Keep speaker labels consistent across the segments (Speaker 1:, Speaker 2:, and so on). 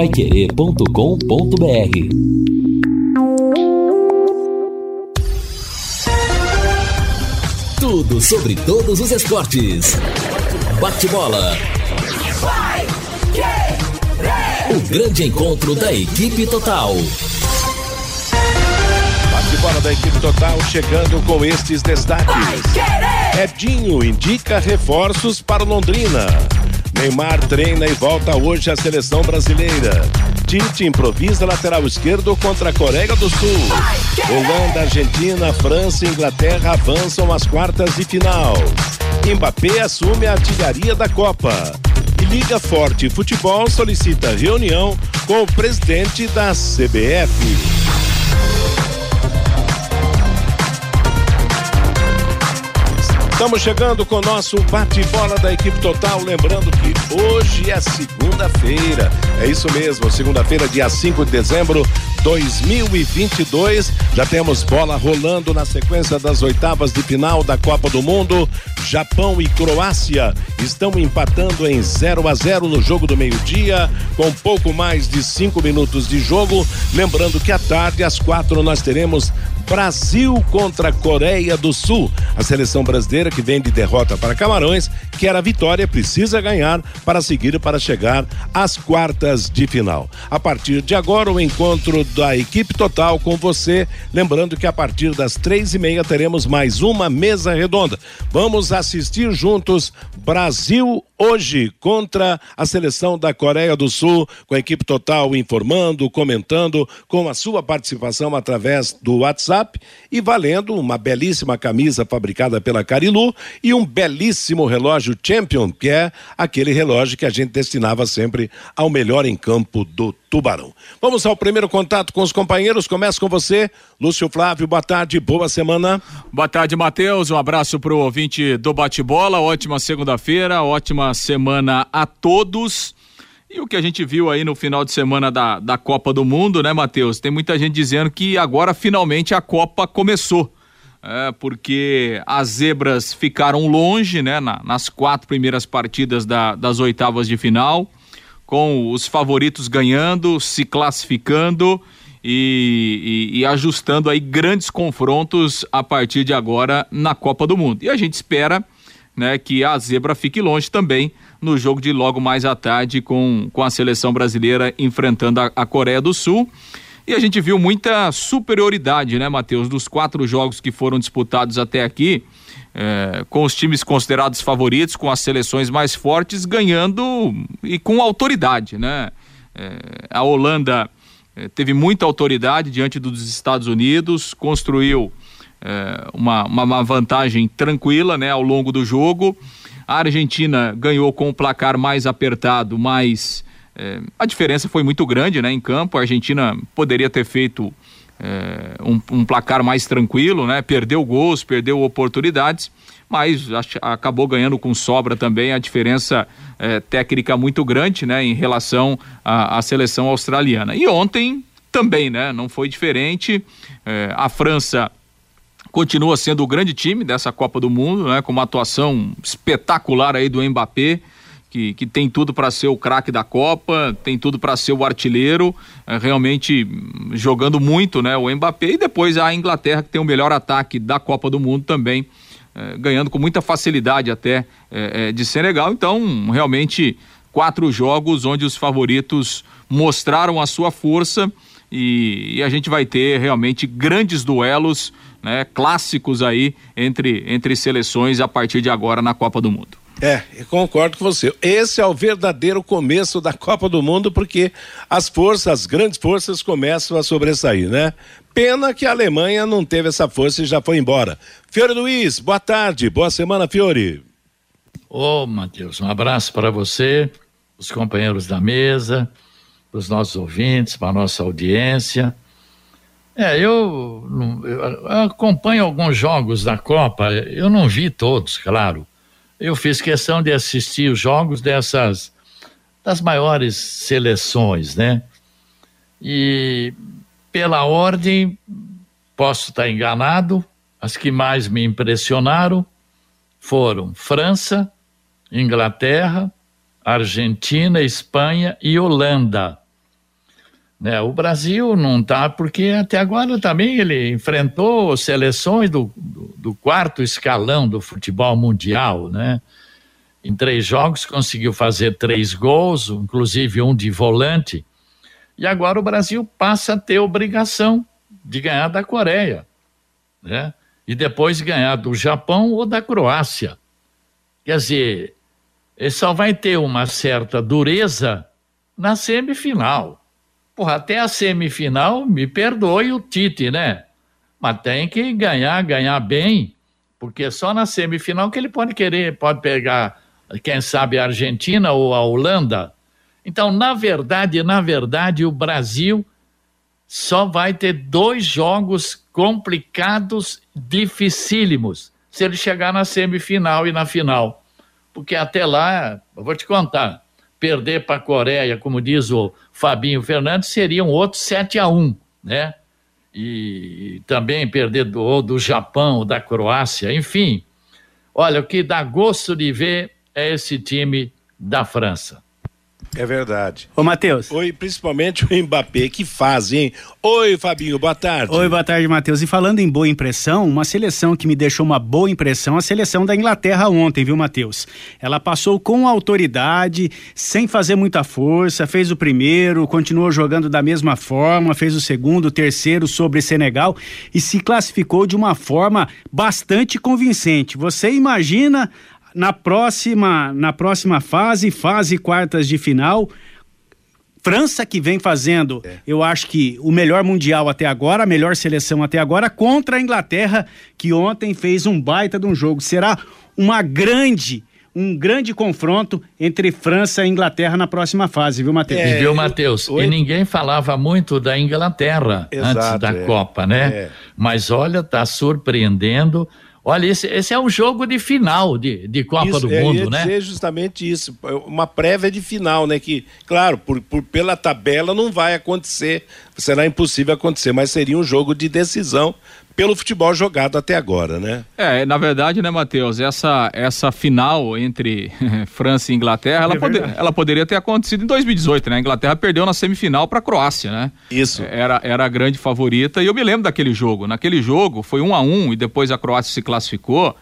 Speaker 1: paiquerê.com.br Tudo sobre todos os esportes. Bate-bola. O grande encontro da equipe total.
Speaker 2: Bate-bola da equipe total chegando com estes destaques. Edinho indica reforços para Londrina. Neymar treina e volta hoje à seleção brasileira. Tite improvisa lateral esquerdo contra a Coreia do Sul. Holanda, Argentina, França e Inglaterra avançam às quartas de final. Mbappé assume a artilharia da Copa. E Liga Forte Futebol solicita reunião com o presidente da CBF. Estamos chegando com o nosso bate-bola da equipe total. Lembrando que hoje é segunda-feira. É isso mesmo, segunda-feira, dia 5 de dezembro 2022. Já temos bola rolando na sequência das oitavas de final da Copa do Mundo. Japão e Croácia estão empatando em 0 a 0 no jogo do meio-dia, com pouco mais de cinco minutos de jogo. Lembrando que à tarde, às quatro, nós teremos Brasil contra Coreia do Sul. A seleção brasileira que vem de derrota para Camarões, que era vitória, precisa ganhar para seguir para chegar às quartas de final. A partir de agora, o encontro da equipe total com você. Lembrando que a partir das três e meia teremos mais uma mesa redonda. Vamos assistir juntos Brasil hoje contra a seleção da Coreia do Sul, com a equipe total informando, comentando, com a sua participação através do WhatsApp e valendo uma belíssima camisa fabricada pela Carilu e um belíssimo relógio Champion, que é aquele relógio que a gente destinava sempre ao melhor em campo do Tubarão. Vamos ao primeiro contato com os companheiros. Começa com você, Lúcio Flávio. Boa tarde, boa semana.
Speaker 3: Boa tarde, Matheus. Um abraço para o ouvinte do Bate-Bola. Ótima segunda-feira, ótima semana a todos. E o que a gente viu aí no final de semana da, da Copa do Mundo, né, Matheus? Tem muita gente dizendo que agora finalmente a Copa começou. É, porque as zebras ficaram longe, né, na, nas quatro primeiras partidas da, das oitavas de final com os favoritos ganhando, se classificando e, e, e, ajustando aí grandes confrontos a partir de agora na Copa do Mundo. E a gente espera né, que a zebra fique longe também no jogo de logo mais à tarde com, com a seleção brasileira enfrentando a, a Coreia do Sul. E a gente viu muita superioridade, né, Matheus, dos quatro jogos que foram disputados até aqui é, com os times considerados favoritos, com as seleções mais fortes, ganhando e com autoridade, né? É, a Holanda é, teve muita autoridade diante dos Estados Unidos, construiu é, uma, uma, vantagem tranquila, né, ao longo do jogo. A Argentina ganhou com o placar mais apertado, mas é, a diferença foi muito grande, né, em campo. A Argentina poderia ter feito é, um, um, placar mais tranquilo, né? Perdeu gols, perdeu oportunidades, mas acabou ganhando com sobra também a diferença é, técnica muito grande, né? Em relação à, à, seleção australiana. E ontem também, né? Não foi diferente. É, a França continua sendo o grande time dessa Copa do Mundo, né? Com uma atuação espetacular aí do Mbappé que, que tem tudo para ser o craque da Copa, tem tudo para ser o artilheiro, é, realmente jogando muito, né? O Mbappé e depois a Inglaterra que tem o melhor ataque da Copa do Mundo também, é, ganhando com muita facilidade até é, é de Senegal. Então, realmente quatro jogos onde os favoritos mostraram a sua força e, e a gente vai ter realmente grandes duelos, né? Clássicos aí entre entre seleções a partir de agora na Copa do Mundo.
Speaker 2: É, concordo com você. Esse é o verdadeiro começo da Copa do Mundo, porque as forças, as grandes forças começam a sobressair, né? Pena que a Alemanha não teve essa força e já foi embora. Fiore Luiz, boa tarde, boa semana, Fiore.
Speaker 4: Ô, Matheus, um abraço para você, os companheiros da mesa, para os nossos ouvintes, para a nossa audiência. É, eu, eu acompanho alguns jogos da Copa, eu não vi todos, claro eu fiz questão de assistir os jogos dessas das maiores seleções, né? E pela ordem, posso estar enganado, as que mais me impressionaram foram França, Inglaterra, Argentina, Espanha e Holanda. Né? O Brasil não está, porque até agora também ele enfrentou seleções do, do, do, quarto escalão do futebol mundial, né? Em três jogos conseguiu fazer três gols, inclusive um de volante. E agora o Brasil passa a ter obrigação de ganhar da Coreia, né? E depois ganhar do Japão ou da Croácia. Quer dizer, ele só vai ter uma certa dureza na semifinal Porra, até a semifinal, me perdoe o Tite, né? Mas tem que ganhar, ganhar bem, porque só na semifinal que ele pode querer, pode pegar, quem sabe, a Argentina ou a Holanda. Então, na verdade, na verdade, o Brasil só vai ter dois jogos complicados, dificílimos, se ele chegar na semifinal e na final. Porque até lá, eu vou te contar, perder para a Coreia, como diz o Fabinho Fernandes, seria um outro 7 a 1 né? E também perder do, do Japão, da Croácia, enfim. Olha, o que dá gosto de ver é esse time da França.
Speaker 2: É verdade.
Speaker 5: Ô, Matheus.
Speaker 2: Oi, principalmente o Mbappé, que faz, hein? Oi, Fabinho, boa tarde.
Speaker 5: Oi, boa tarde, Matheus. E falando em boa impressão, uma seleção que me deixou uma boa impressão, a seleção da Inglaterra ontem, viu, Matheus? Ela passou com autoridade, sem fazer muita força, fez o primeiro, continuou jogando da mesma forma, fez o segundo, o terceiro sobre Senegal e se classificou de uma forma bastante convincente. Você imagina na próxima, na próxima fase, fase quartas de final, França que vem fazendo, é. eu acho que o melhor mundial até agora, a melhor seleção até agora, contra a Inglaterra, que ontem fez um baita de um jogo. Será uma grande um grande confronto entre França e Inglaterra na próxima fase, viu, Matheus?
Speaker 4: É, viu, Matheus? E ninguém falava muito da Inglaterra Exato, antes da é. Copa, né? É. Mas olha, tá surpreendendo. Olha, esse, esse é um jogo de final de, de Copa
Speaker 2: isso,
Speaker 4: do Mundo, né?
Speaker 2: Dizer justamente isso, uma prévia de final, né? Que, claro, por, por, pela tabela não vai acontecer, será impossível acontecer, mas seria um jogo de decisão pelo futebol jogado até agora, né?
Speaker 3: É, na verdade, né, Matheus, essa, essa final entre França e Inglaterra, ela, é poder, ela poderia ter acontecido em 2018, né? A Inglaterra perdeu na semifinal para a Croácia, né?
Speaker 2: Isso.
Speaker 3: Era, era a grande favorita e eu me lembro daquele jogo. Naquele jogo foi um a um e depois a Croácia se classificou.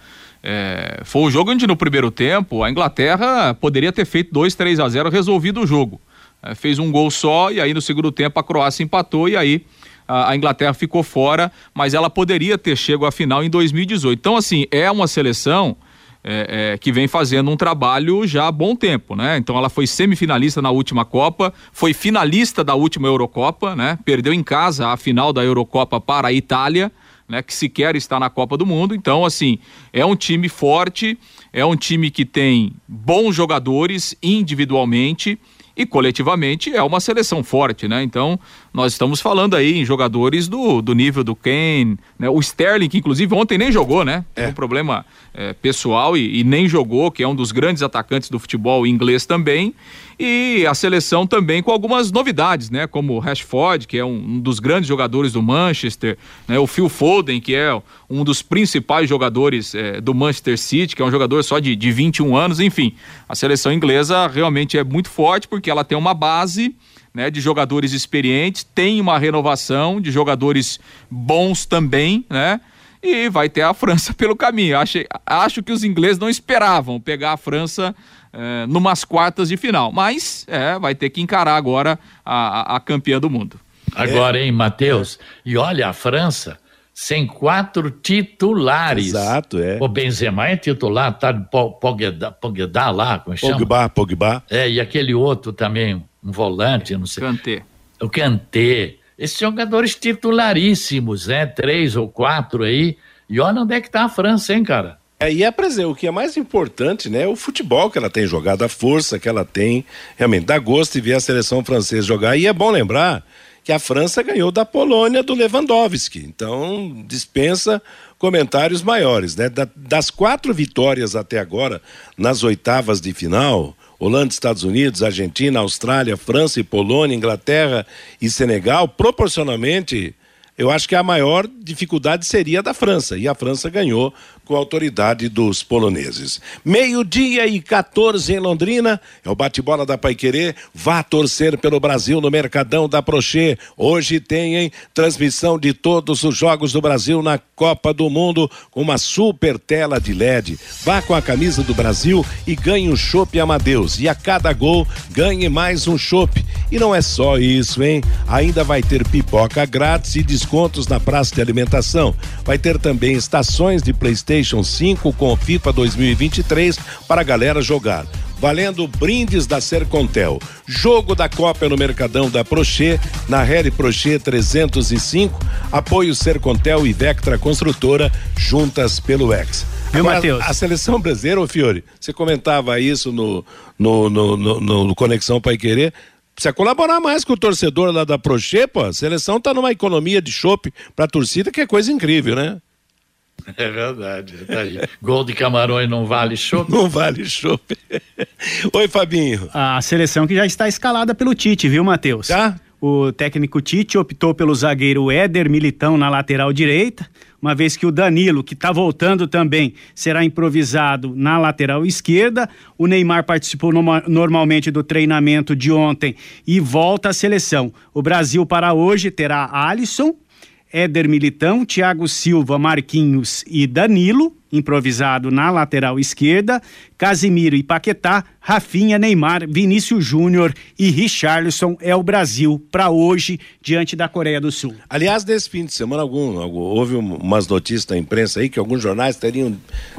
Speaker 3: É, foi um jogo onde no primeiro tempo a Inglaterra poderia ter feito 2, 3 a 0 resolvido o jogo. É, fez um gol só e aí no segundo tempo a Croácia empatou e aí a, Inglaterra ficou fora, mas ela poderia ter chego à final em 2018. Então, assim, é uma seleção é, é, que vem fazendo um trabalho já há bom tempo, né? Então ela foi semifinalista na última Copa, foi finalista da última Eurocopa, né? Perdeu em casa a final da Eurocopa para a Itália, né? Que sequer está na Copa do Mundo. Então, assim, é um time forte, é um time que tem bons jogadores individualmente e coletivamente é uma seleção forte, né? Então, nós estamos falando aí em jogadores do, do nível do Kane, né? O Sterling, que inclusive ontem nem jogou, né? É. Um problema é, pessoal e, e, nem jogou, que é um dos grandes atacantes do futebol inglês também. E a seleção também com algumas novidades, né? Como o Rashford, que é um, um dos grandes jogadores do Manchester, né? O Phil Foden, que é um dos principais jogadores é, do Manchester City, que é um jogador só de, de 21 anos, enfim. A seleção inglesa realmente é muito forte porque ela tem uma base né, de jogadores experientes, tem uma renovação de jogadores bons também, né? E vai ter a França pelo caminho. Acho, acho que os ingleses não esperavam pegar a França é, numas quartas de final. Mas é, vai ter que encarar agora a, a, a campeã do mundo.
Speaker 4: Agora, hein, Matheus? E olha, a França sem quatro titulares.
Speaker 2: Exato, é.
Speaker 4: O Benzema é titular, tá de Pogba, Pogba lá, como chama?
Speaker 2: Pogba, Pogba.
Speaker 4: É, e aquele outro também, um volante, não sei.
Speaker 3: Kanté.
Speaker 4: O Kanté. Esses jogadores titularíssimos, né? Três ou quatro aí. E olha onde é que tá a França, hein, cara?
Speaker 2: É, e é, o que é mais importante, né? É o futebol que ela tem jogado, a força que ela tem. Realmente, dá gosto de ver a seleção francesa jogar. E é bom lembrar que a França ganhou da Polônia do Lewandowski. Então, dispensa comentários maiores, né? Da, das quatro vitórias até agora nas oitavas de final, Holanda, Estados Unidos, Argentina, Austrália, França e Polônia, Inglaterra e Senegal, proporcionalmente eu acho que a maior dificuldade seria da França. E a França ganhou com a autoridade dos poloneses. Meio-dia e 14 em Londrina, é o bate-bola da Paiquerê. Vá torcer pelo Brasil no Mercadão da Prochê. Hoje tem hein, transmissão de todos os jogos do Brasil na Copa do Mundo com uma super tela de LED. Vá com a camisa do Brasil e ganhe um chopp Amadeus. E a cada gol, ganhe mais um chopp. E não é só isso, hein? Ainda vai ter pipoca grátis e descontos na praça de alimentação. Vai ter também estações de PlayStation PlayStation 5 com FIFA 2023 para a galera jogar. Valendo brindes da Sercontel. Jogo da Copa no Mercadão da Prochê, na Rede Prochê 305. Apoio Sercontel e Vectra Construtora, juntas pelo Ex.
Speaker 5: Viu, Matheus?
Speaker 2: A seleção brasileira, ô Fiore, você comentava isso no, no, no, no, no Conexão Pai Querer precisa colaborar mais com o torcedor lá da Prochê, pô. A seleção tá numa economia de chopp pra torcida que é coisa incrível, né?
Speaker 4: É verdade. Tá aí. Gol de camarões não vale chope?
Speaker 2: Não vale chope. Oi, Fabinho.
Speaker 5: A seleção que já está escalada pelo Tite, viu, Matheus?
Speaker 2: Já?
Speaker 5: O técnico Tite optou pelo zagueiro Éder Militão na lateral direita, uma vez que o Danilo, que está voltando também, será improvisado na lateral esquerda. O Neymar participou no, normalmente do treinamento de ontem e volta à seleção. O Brasil para hoje terá Alisson, Éder Militão, Thiago Silva, Marquinhos e Danilo, improvisado na lateral esquerda, Casimiro e Paquetá, Rafinha, Neymar, Vinícius Júnior e Richarlison é o Brasil para hoje diante da Coreia do Sul.
Speaker 2: Aliás, nesse fim de semana algum, houve umas notícias na imprensa aí que alguns jornais teriam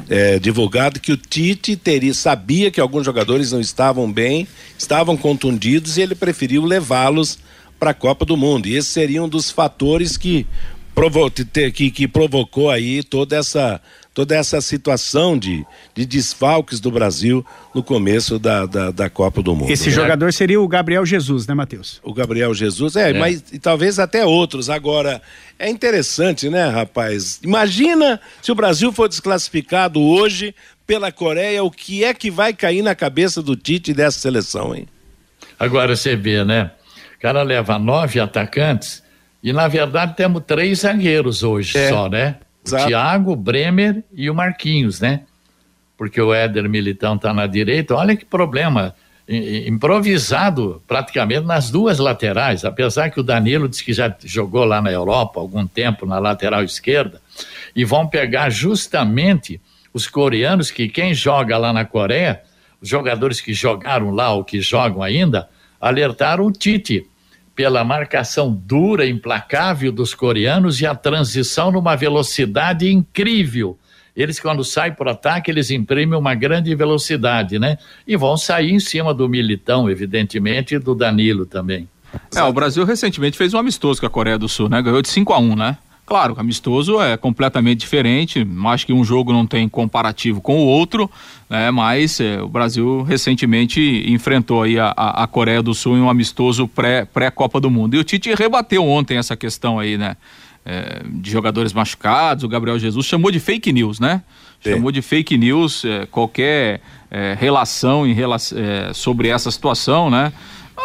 Speaker 2: é, divulgado que o Tite teria sabia que alguns jogadores não estavam bem, estavam contundidos e ele preferiu levá-los para a Copa do Mundo. E esse seria um dos fatores que, provo que, que provocou aí toda essa toda essa situação de, de desfalques do Brasil no começo da, da, da Copa do Mundo.
Speaker 5: Esse né? jogador seria o Gabriel Jesus, né, Matheus?
Speaker 2: O Gabriel Jesus, é, é, mas e talvez até outros. Agora, é interessante, né, rapaz? Imagina se o Brasil for desclassificado hoje pela Coreia, o que é que vai cair na cabeça do Tite dessa seleção, hein?
Speaker 4: Agora você vê, né? O cara leva nove atacantes e, na verdade, temos três zagueiros hoje é. só, né? Exato. O Thiago, o Bremer e o Marquinhos, né? Porque o Éder Militão está na direita. Olha que problema. Improvisado praticamente nas duas laterais, apesar que o Danilo disse que já jogou lá na Europa algum tempo na lateral esquerda, e vão pegar justamente os coreanos, que quem joga lá na Coreia, os jogadores que jogaram lá ou que jogam ainda, alertaram o Tite pela marcação dura, implacável dos coreanos e a transição numa velocidade incrível. Eles, quando saem para o ataque, eles imprimem uma grande velocidade, né? E vão sair em cima do Militão, evidentemente, e do Danilo também.
Speaker 3: É, o Brasil recentemente fez um amistoso com a Coreia do Sul, né? Ganhou de 5 a 1 né? Claro, amistoso é completamente diferente, acho que um jogo não tem comparativo com o outro, né? Mas é, o Brasil recentemente enfrentou aí a, a, a, Coreia do Sul em um amistoso pré-Copa pré do Mundo. E o Tite rebateu ontem essa questão aí, né? É, de jogadores machucados, o Gabriel Jesus chamou de fake news, né? Sim. Chamou de fake news é, qualquer é, relação em relação, é, sobre essa situação, né?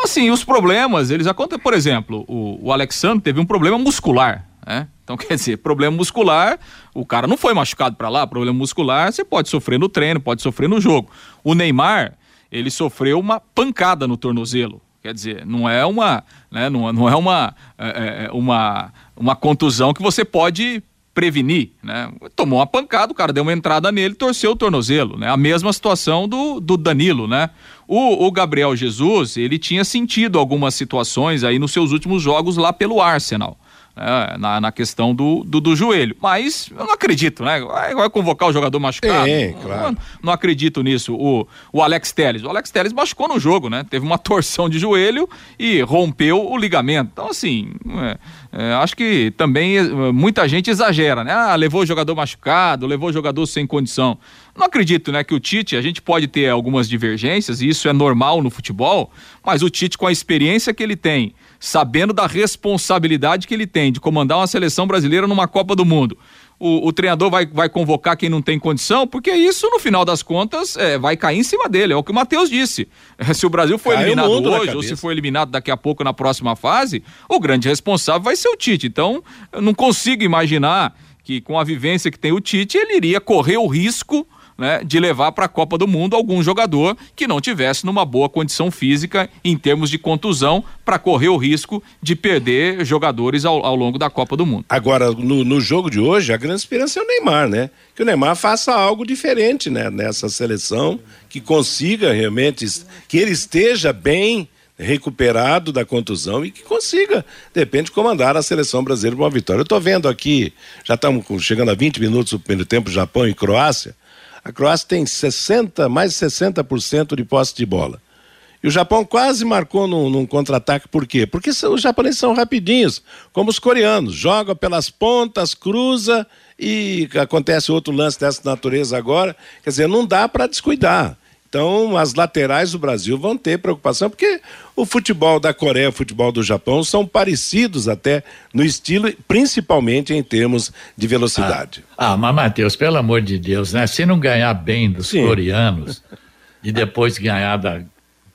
Speaker 3: Assim, os problemas, eles acontecem, por exemplo, o, o Alexandre teve um problema muscular, né? Então, quer dizer, problema muscular, o cara não foi machucado para lá, problema muscular, você pode sofrer no treino, pode sofrer no jogo. O Neymar, ele sofreu uma pancada no tornozelo. Quer dizer, não é uma, né, não, não é uma, é, é, uma, uma contusão que você pode prevenir, né? Tomou uma pancada, o cara deu uma entrada nele, torceu o tornozelo, né? A mesma situação do, do Danilo, né? O, o Gabriel Jesus, ele tinha sentido algumas situações aí nos seus últimos jogos lá pelo Arsenal né, na, na questão do, do, do, joelho. Mas eu não acredito, né? Vai, vai convocar o jogador machucado.
Speaker 2: É, claro.
Speaker 3: Não, não, acredito nisso. O, o Alex Telles. O Alex Telles machucou no jogo, né? Teve uma torção de joelho e rompeu o ligamento. Então, assim, é, é, acho que também é, muita gente exagera, né? Ah, levou o jogador machucado, levou o jogador sem condição. Não acredito, né, que o Tite, a gente pode ter algumas divergências, e isso é normal no futebol, mas o Tite, com a experiência que ele tem, sabendo da responsabilidade que ele tem de comandar uma seleção brasileira numa Copa do Mundo. O, o, treinador vai, vai convocar quem não tem condição, porque isso, no final das contas, é, vai cair em cima dele. É o que o Matheus disse. É, se o Brasil for Cai eliminado hoje, ou se for eliminado daqui a pouco na próxima fase, o grande responsável vai ser o Tite. Então, eu não consigo imaginar que com a vivência que tem o Tite, ele iria correr o risco né, de levar para a Copa do Mundo algum jogador que não tivesse numa boa condição física em termos de contusão para correr o risco de perder jogadores ao, ao longo da Copa do Mundo.
Speaker 2: Agora, no, no, jogo de hoje, a grande esperança é o Neymar, né? Que o Neymar faça algo diferente né, nessa seleção, que consiga realmente, que ele esteja bem recuperado da contusão e que consiga, de repente, comandar a seleção brasileira para uma vitória. Eu estou vendo aqui, já estamos chegando a 20 minutos do primeiro tempo, Japão e Croácia. A Croácia tem 60, mais de 60% de posse de bola. E o Japão quase marcou num, num contra-ataque, por quê? Porque os japoneses são rapidinhos, como os coreanos. Joga pelas pontas, cruza e acontece outro lance dessa natureza agora. Quer dizer, não dá para descuidar. Então, as laterais do Brasil vão ter preocupação, porque o futebol da Coreia e o futebol do Japão são parecidos até no estilo, principalmente em termos de velocidade.
Speaker 4: Ah, ah mas Matheus, pelo amor de Deus, né? Se não ganhar bem dos Sim. coreanos e depois ganhar da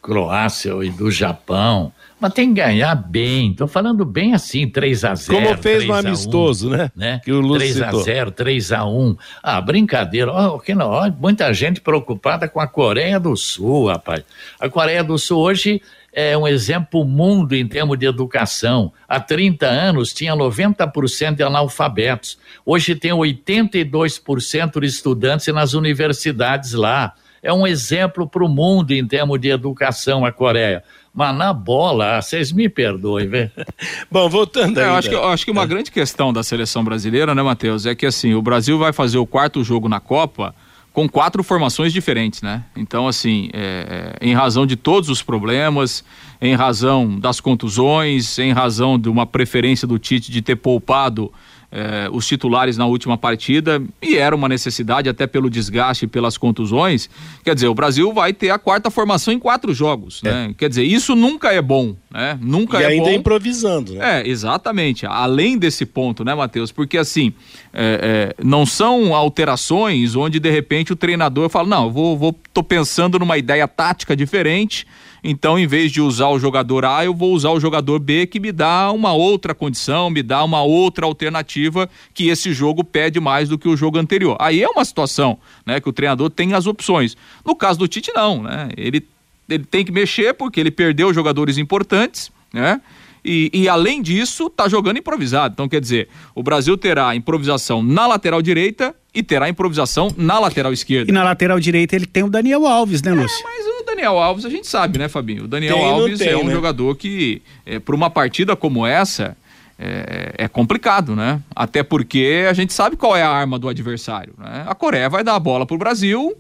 Speaker 4: Croácia e do Japão, mas tem que ganhar bem. Estou falando bem assim, 3 a 0
Speaker 2: Como fez no amistoso, 1, né?
Speaker 4: né? Que o Lúcio 3 a 0 3 a 1 Ah, brincadeira. Oh, que não, oh, muita gente preocupada com a Coreia do Sul, rapaz. A Coreia do Sul hoje é um exemplo mundo em termos de educação. Há 30 anos tinha 90% de analfabetos. Hoje tem 82% de estudantes nas universidades lá. É um exemplo para o mundo em termos de educação a Coreia. Mas na bola, vocês me perdoem, velho.
Speaker 3: Bom, voltando aí. É, eu acho que, eu acho que uma é. grande questão da seleção brasileira, né, Matheus, é que assim, o Brasil vai fazer o quarto jogo na Copa com quatro formações diferentes, né? Então, assim, é, é, em razão de todos os problemas, em razão das contusões, em razão de uma preferência do Tite de ter poupado eh, os titulares na última partida e era uma necessidade até pelo desgaste e pelas contusões. Quer dizer, o Brasil vai ter a quarta formação em quatro jogos, é. né? Quer dizer, isso nunca é bom, né? Nunca
Speaker 2: e
Speaker 3: é
Speaker 2: ainda
Speaker 3: bom.
Speaker 2: improvisando,
Speaker 3: né? É, exatamente. Além desse ponto, né, Matheus? Porque assim, é, é, não são alterações onde de repente o treinador fala, não, eu vou, vou tô pensando numa ideia tática diferente então, em vez de usar o jogador A, eu vou usar o jogador B que me dá uma outra condição, me dá uma outra alternativa que esse jogo pede mais do que o jogo anterior. Aí é uma situação, né, que o treinador tem as opções. No caso do Tite não, né? Ele ele tem que mexer porque ele perdeu jogadores importantes, né? E, e, além disso, tá jogando improvisado. Então, quer dizer, o Brasil terá improvisação na lateral direita e terá improvisação na lateral esquerda.
Speaker 5: E na lateral direita ele tem o Daniel Alves, né, Lúcio? É,
Speaker 3: mas o Daniel Alves a gente sabe, né, Fabinho? O Daniel tem, Alves tem, é um né? jogador que, é, para uma partida como essa, é, é, complicado, né? Até porque a gente sabe qual é a arma do adversário. Né? A Coreia vai dar a bola pro Brasil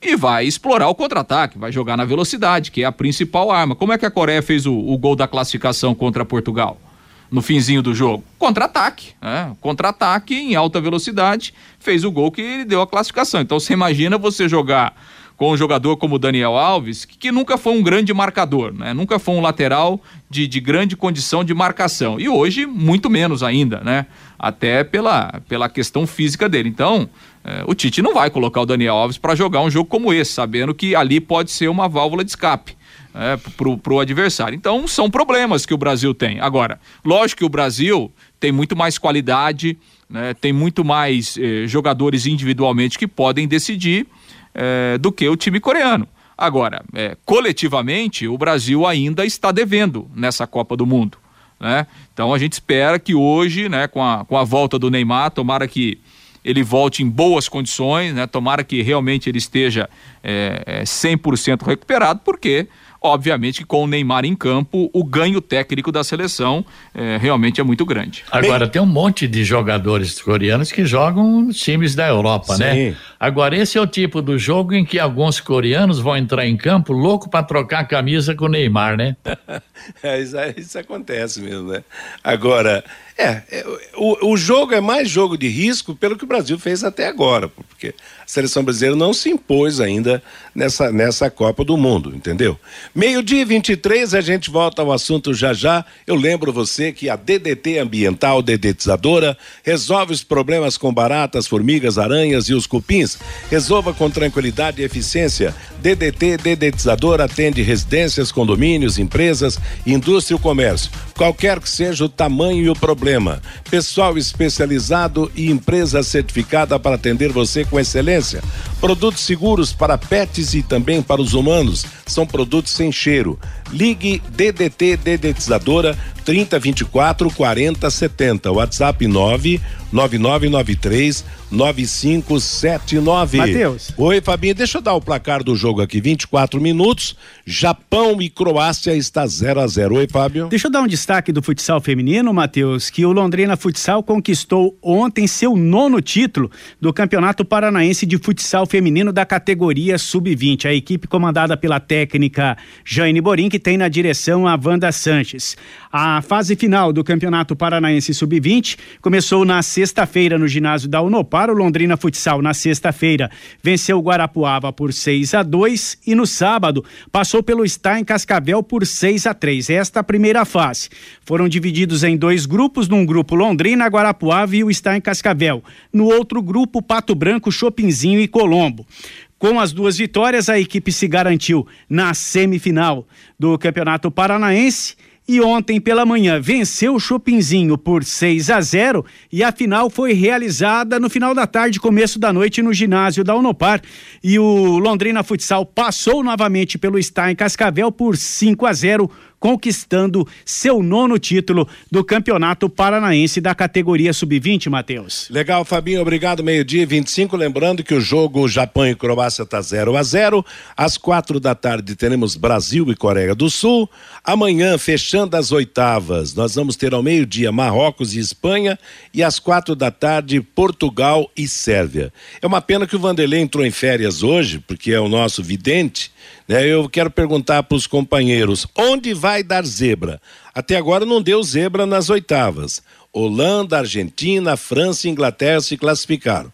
Speaker 3: e vai explorar o contra-ataque, vai jogar na velocidade, que é a principal arma. Como é que a Coreia fez o, o gol da classificação contra Portugal? No finzinho do jogo? Contra-ataque, né? Contra-ataque em alta velocidade, fez o gol que deu a classificação. Então você imagina você jogar com um jogador como Daniel Alves, que, que, nunca foi um grande marcador, né? Nunca foi um lateral de, de grande condição de marcação. E hoje, muito menos ainda, né? Até pela, pela questão física dele. Então, é, o Tite não vai colocar o Daniel Alves para jogar um jogo como esse, sabendo que ali pode ser uma válvula de escape. É, pro, pro adversário. Então, são problemas que o Brasil tem. Agora, lógico que o Brasil tem muito mais qualidade, né, tem muito mais eh, jogadores individualmente que podem decidir é, do que o time coreano. Agora, coletivamente, o Brasil ainda está devendo nessa Copa do Mundo. Né? Então a gente espera que hoje, né, com, a, com a volta do Neymar, tomara que ele volte em boas condições, né? tomara que realmente ele esteja é, é, 100% recuperado, porque Obviamente que com o Neymar em campo, o ganho técnico da seleção é, realmente é muito grande.
Speaker 4: Agora, Bem... tem um monte de jogadores coreanos que jogam nos times da Europa, né? Sim. né? Agora, esse é o tipo do jogo em que alguns coreanos vão entrar em campo louco para trocar a camisa com o Neymar, né?
Speaker 2: é, isso, isso acontece mesmo, né? Agora, é, é, o, o jogo é mais jogo de risco pelo que o Brasil fez até agora, porque a seleção brasileira não se impôs ainda nessa, nessa Copa do Mundo, entendeu? Meio-dia 23, a gente volta ao assunto já já. Eu lembro você que a DDT Ambiental Dedetizadora resolve os problemas com baratas, formigas, aranhas e os cupins. Resolva com tranquilidade e eficiência. DDT Dedetizadora atende residências, condomínios, empresas, indústria e comércio. Qualquer que seja o tamanho e o problema. Pessoal especializado e empresa certificada para atender você com excelência. Produtos seguros para pets e também para os humanos. São produtos sem cheiro. Ligue DDT Dedetizadora 3024 4070. WhatsApp 99993 9579.
Speaker 5: Matheus.
Speaker 2: Oi, Fabinho, deixa eu dar o placar do jogo aqui. 24 minutos. Japão e Croácia está 0 a 0 Oi, Fábio.
Speaker 5: Deixa eu dar um destaque do futsal feminino, Matheus, que o Londrina Futsal conquistou ontem seu nono título do Campeonato Paranaense de Futsal Feminino da categoria Sub-20. A equipe comandada pela técnica Jane Borim, que tem na direção a Wanda Sanches. A fase final do Campeonato Paranaense Sub-20 começou na sexta-feira no ginásio da Unopar. O Londrina Futsal, na sexta-feira, venceu o Guarapuava por 6 a 2 e no sábado passou pelo em Cascavel por 6 a 3 Esta a primeira fase. Foram divididos em dois grupos, num grupo Londrina, Guarapuava e o em Cascavel. No outro grupo, Pato Branco, Chopinzinho e Colombo. Com as duas vitórias, a equipe se garantiu na semifinal do Campeonato Paranaense e ontem pela manhã venceu o Chopinzinho por 6 a 0 e a final foi realizada no final da tarde, começo da noite no ginásio da Unopar. E o Londrina Futsal passou novamente pelo em Cascavel por 5 a 0 conquistando seu nono título do Campeonato Paranaense da categoria Sub-20, Matheus.
Speaker 2: Legal, Fabinho, obrigado. Meio-dia 25. Lembrando que o jogo Japão e Croácia está 0 a 0 Às quatro da tarde teremos Brasil e Coreia do Sul. Amanhã, fechando as oitavas, nós vamos ter ao meio-dia Marrocos e Espanha. E às quatro da tarde, Portugal e Sérvia. É uma pena que o Vanderlei entrou em férias hoje, porque é o nosso vidente. Né? Eu quero perguntar para os companheiros: onde vai dar zebra? Até agora não deu zebra nas oitavas. Holanda, Argentina, França e Inglaterra se classificaram.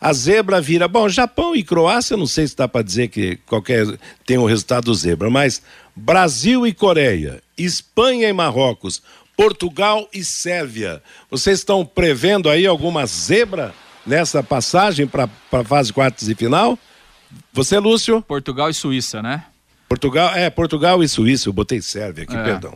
Speaker 2: A zebra vira. Bom, Japão e Croácia, não sei se dá para dizer que qualquer tem o resultado zebra, mas Brasil e Coreia, Espanha e Marrocos, Portugal e Sérvia. Vocês estão prevendo aí alguma zebra nessa passagem para a fase quartas e final? Você, Lúcio?
Speaker 3: Portugal e Suíça, né?
Speaker 2: Portugal, é, Portugal e Suíça, eu botei Sérvia aqui, é. perdão.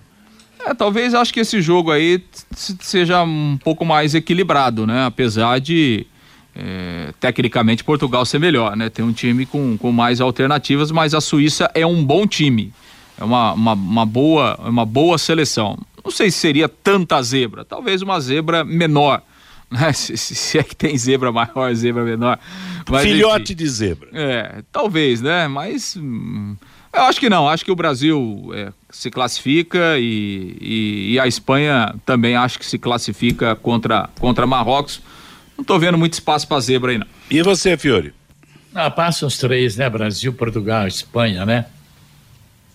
Speaker 3: É, talvez acho que esse jogo aí seja um pouco mais equilibrado, né? Apesar de é, tecnicamente Portugal ser melhor, né? Tem um time com, com mais alternativas, mas a Suíça é um bom time. É uma, uma, uma, boa, uma boa seleção. Não sei se seria tanta zebra, talvez uma zebra menor? Se, se, é que tem zebra maior, zebra menor.
Speaker 2: Mas, Filhote enfim, de zebra.
Speaker 3: É, talvez, né? Mas hum, eu acho que não. Acho que o Brasil é, se classifica e, e, e, a Espanha também acho que se classifica contra, contra Marrocos. Não estou vendo muito espaço para zebra aí, não.
Speaker 2: E você, Fiore?
Speaker 4: Ah, passa os três, né? Brasil, Portugal, Espanha, né?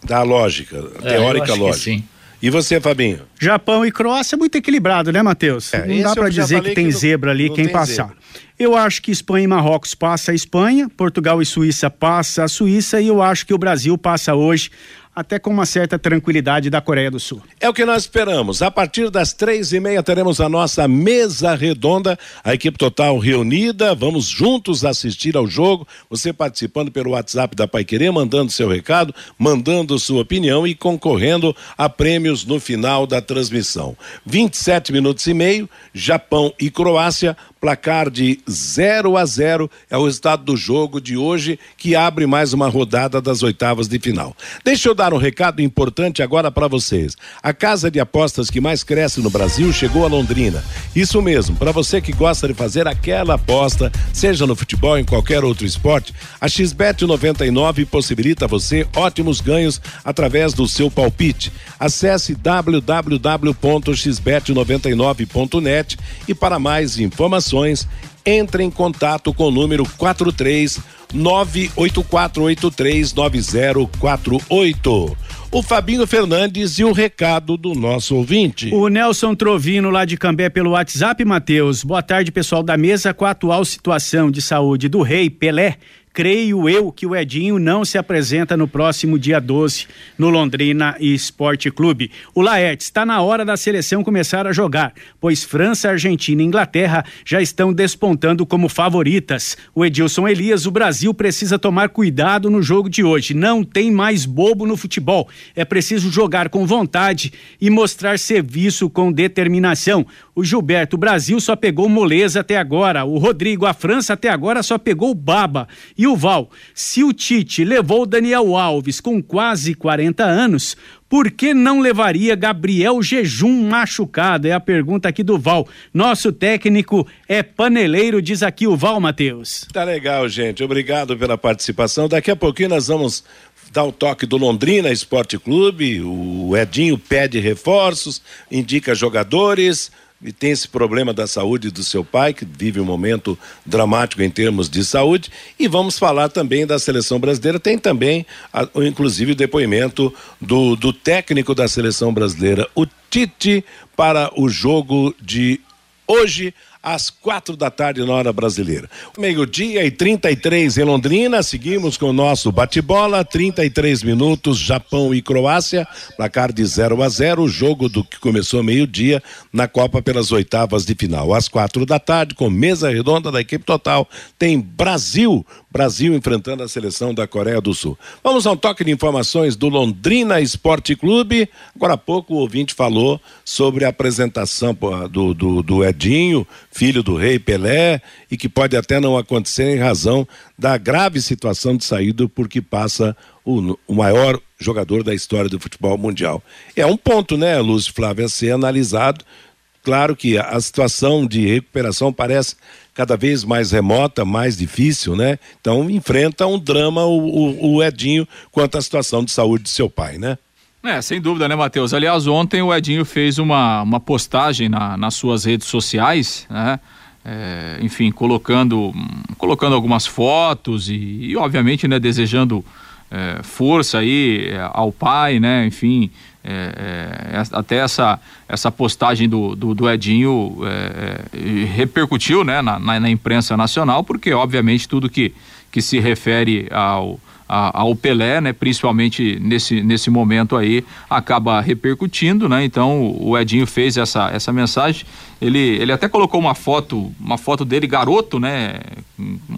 Speaker 2: Da lógica, é, teórica lógica. sim. E você, Fabinho?
Speaker 5: Japão e Croácia é muito equilibrado, né, Matheus? É, não dá para dizer que tem que zebra ali quem passar. Zebra. Eu acho que Espanha e Marrocos passa a Espanha, Portugal e Suíça passa a Suíça e eu acho que o Brasil passa hoje até com uma certa tranquilidade da Coreia do Sul.
Speaker 2: É o que nós esperamos. A partir das três e meia teremos a nossa mesa redonda, a equipe total reunida. Vamos juntos assistir ao jogo. Você participando pelo WhatsApp da Pai Querer, mandando seu recado, mandando sua opinião e concorrendo a prêmios no final da transmissão. 27 minutos e meio, Japão e Croácia placar de 0 a 0 é o resultado do jogo de hoje que abre mais uma rodada das oitavas de final. Deixa eu dar um recado importante agora para vocês. A casa de apostas que mais cresce no Brasil chegou a Londrina. Isso mesmo, para você que gosta de fazer aquela aposta, seja no futebol ou em qualquer outro esporte, a XBet 99 possibilita você ótimos ganhos através do seu palpite. Acesse www.xbet99.net e para mais informações, entre em contato com o número 43 984839048. O Fabinho Fernandes e o recado do nosso ouvinte.
Speaker 5: O Nelson Trovino, lá de Cambé, pelo WhatsApp, Matheus. Boa tarde, pessoal da mesa. Com a atual situação de saúde do rei Pelé, creio eu que o Edinho não se apresenta no próximo dia 12 no Londrina Esporte Clube. O Laerte está na hora da seleção começar a jogar, pois França, Argentina e Inglaterra já estão despontando como favoritas. O Edilson Elias, o Brasil precisa tomar cuidado no jogo de hoje. Não tem mais bobo no futebol. É preciso jogar com vontade e mostrar serviço com determinação. O Gilberto, o Brasil só pegou moleza até agora. O Rodrigo, a França até agora só pegou baba. E Val, se o Tite levou Daniel Alves com quase 40 anos, por que não levaria Gabriel Jejum machucado? É a pergunta aqui do Val. Nosso técnico é paneleiro, diz aqui o Val Matheus.
Speaker 2: Tá legal, gente. Obrigado pela participação. Daqui a pouquinho nós vamos dar o toque do Londrina Esporte Clube. O Edinho pede reforços, indica jogadores e tem esse problema da saúde do seu pai, que vive um momento dramático em termos de saúde, e vamos falar também da seleção brasileira. Tem também, inclusive, o depoimento do, do técnico da seleção brasileira, o Tite, para o jogo de hoje às quatro da tarde na hora brasileira. Meio-dia e 33 em Londrina, seguimos com o nosso bate-bola, 33 minutos, Japão e Croácia, placar de 0 a 0, jogo do que começou meio-dia na Copa pelas oitavas de final. Às quatro da tarde, com mesa redonda da equipe total, tem Brasil, Brasil enfrentando a seleção da Coreia do Sul. Vamos a um toque de informações do Londrina Esporte Clube. Agora há pouco o ouvinte falou sobre a apresentação do, do, do Edinho, filho do rei Pelé, e que pode até não acontecer em razão da grave situação de saída porque passa o, o maior jogador da história do futebol mundial. É um ponto, né, Lúcio Flávio, a ser analisado. Claro que a situação de recuperação parece cada vez mais remota, mais difícil, né? Então enfrenta um drama o, o, o Edinho quanto à situação de saúde de seu pai, né?
Speaker 3: É, sem dúvida, né, Matheus? Aliás, ontem o Edinho fez uma, uma postagem na, nas suas redes sociais, né? É, enfim, colocando, colocando algumas fotos e, e obviamente, né, desejando é, força aí é, ao pai, né? Enfim, é, é, até essa, essa postagem do, do, do Edinho é, repercutiu, né, na, na, na imprensa nacional, porque obviamente tudo que, que se refere ao a, ao Pelé, né? Principalmente nesse, nesse momento aí, acaba repercutindo, né? Então o Edinho fez essa, essa mensagem. Ele, ele até colocou uma foto, uma foto dele garoto, né?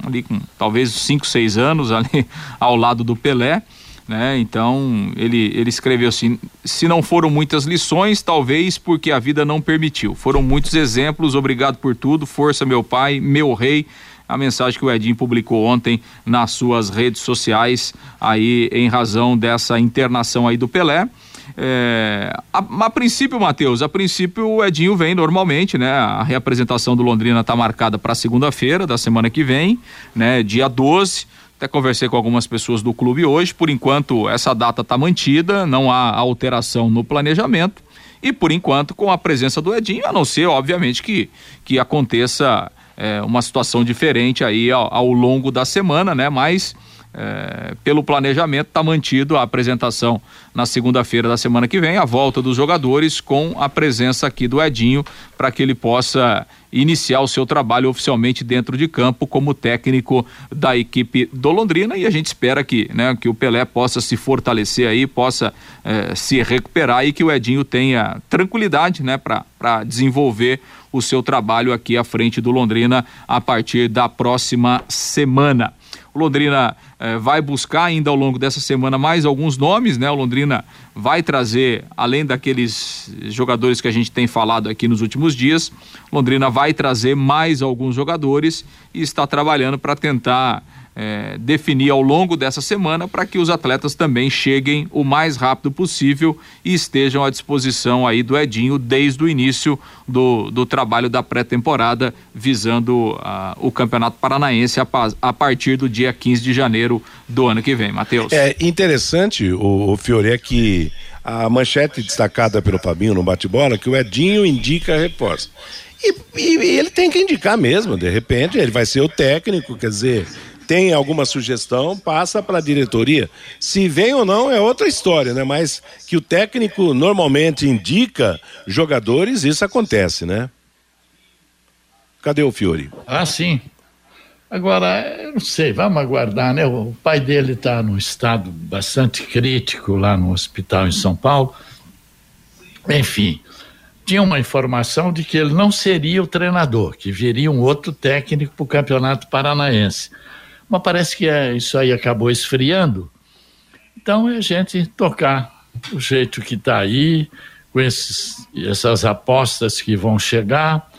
Speaker 3: Ali com talvez 5, 6 anos ali ao lado do Pelé. Né? Então ele, ele escreveu assim: se não foram muitas lições, talvez porque a vida não permitiu. Foram muitos exemplos, obrigado por tudo, força meu pai, meu rei, a mensagem que o Edinho publicou ontem nas suas redes sociais, aí em razão dessa internação aí do Pelé. É, a, a, princípio, Matheus, a princípio o Edinho vem normalmente, né? A reapresentação do Londrina está marcada para segunda-feira da semana que vem, né? Dia 12. Até conversei com algumas pessoas do clube hoje. Por enquanto, essa data está mantida, não há alteração no planejamento. E por enquanto, com a presença do Edinho, a não ser, obviamente, que, que aconteça é, uma situação diferente aí ao, ao, longo da semana, né? Mas é, pelo planejamento está mantido a apresentação na segunda-feira da semana que vem, a volta dos jogadores com a presença aqui do Edinho para que ele possa iniciar o seu trabalho oficialmente dentro de campo como técnico da equipe do Londrina e a gente espera que, né, que o Pelé possa se fortalecer aí, possa eh, se recuperar e que o Edinho tenha tranquilidade, né, para desenvolver o seu trabalho aqui à frente do Londrina a partir da próxima semana. O Londrina eh, vai buscar ainda ao longo dessa semana mais alguns nomes, né? O Londrina vai trazer, além daqueles jogadores que a gente tem falado aqui nos últimos dias, Londrina vai trazer mais alguns jogadores e está trabalhando para tentar é, definir ao longo dessa semana para que os atletas também cheguem o mais rápido possível e estejam à disposição aí do Edinho desde o início do, do trabalho da pré-temporada visando uh, o Campeonato Paranaense a, a, partir do dia 15 de janeiro do ano que vem. Matheus.
Speaker 2: É interessante, o, o Fiore, é que a manchete destacada pelo Fabinho no bate-bola que o Edinho indica reforço. E, e, ele tem que indicar mesmo, de repente, ele vai ser o técnico, quer dizer, tem alguma sugestão, passa para a diretoria. Se vem ou não é outra história, né? Mas que o técnico normalmente indica jogadores, isso acontece, né? Cadê o Fiore?
Speaker 4: Ah, sim. Agora, eu não sei, vamos aguardar, né? O pai dele está num estado bastante crítico lá no hospital em São Paulo. Enfim, tinha uma informação de que ele não seria o treinador, que viria um outro técnico para o Campeonato Paranaense. Mas parece que é, isso aí acabou esfriando. Então é a gente tocar o jeito que está aí, com esses, essas apostas que vão chegar,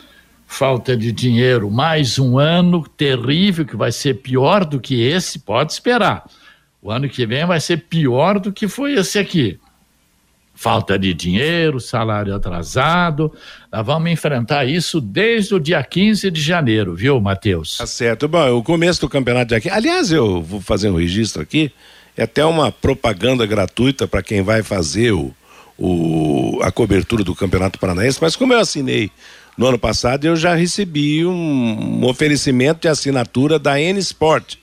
Speaker 4: falta de dinheiro, mais um ano terrível que vai ser pior do que esse, pode esperar. O ano que vem vai ser pior do que foi esse aqui. Falta de dinheiro, salário atrasado. Nós vamos enfrentar isso desde o dia 15 de janeiro, viu, Matheus?
Speaker 2: Tá certo. Bom, o começo do campeonato de aqui. Aliás, eu vou fazer um registro aqui. É até uma propaganda gratuita para quem vai fazer o, o, a cobertura do Campeonato Paranaense, mas como eu assinei no ano passado, eu já recebi um, um oferecimento de assinatura da N Sport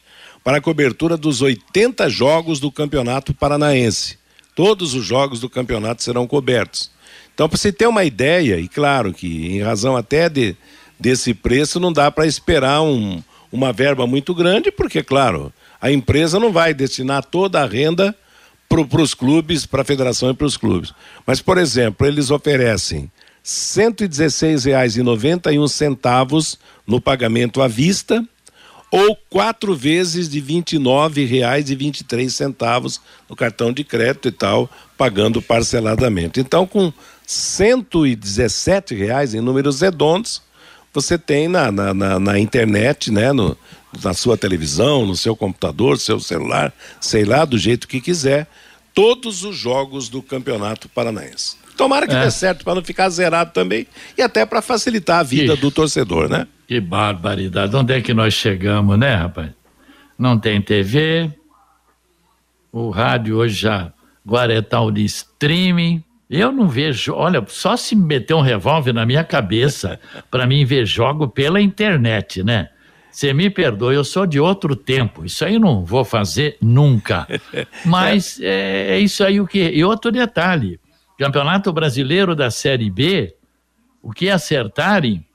Speaker 2: para a cobertura dos 80 jogos do Campeonato Paranaense. Todos os jogos do campeonato serão cobertos. Então, para você ter uma ideia, e claro que em razão até de, desse preço, não dá para esperar um, uma verba muito grande, porque, claro, a empresa não vai destinar toda a renda para os clubes, para a federação e para os clubes. Mas, por exemplo, eles oferecem R$ 116,91 no pagamento à vista ou quatro vezes de R$ 29,23 no cartão de crédito e tal, pagando parceladamente. Então, com 117 reais em números redondos, você tem na, na, na, na internet, né, no, na sua televisão, no seu computador, seu celular, sei lá, do jeito que quiser, todos os jogos do Campeonato Paranaense. Tomara que é. dê certo para não ficar zerado também e até para facilitar a vida que, do torcedor, né?
Speaker 4: Que barbaridade. Onde é que nós chegamos, né, rapaz? Não tem TV, o rádio hoje já agora é de streaming. Eu não vejo, olha, só se meter um revólver na minha cabeça para mim ver jogo pela internet, né? Você me perdoe, eu sou de outro tempo. Isso aí eu não vou fazer nunca. Mas é, é isso aí o que. E outro detalhe: Campeonato Brasileiro da Série B, o que acertarem,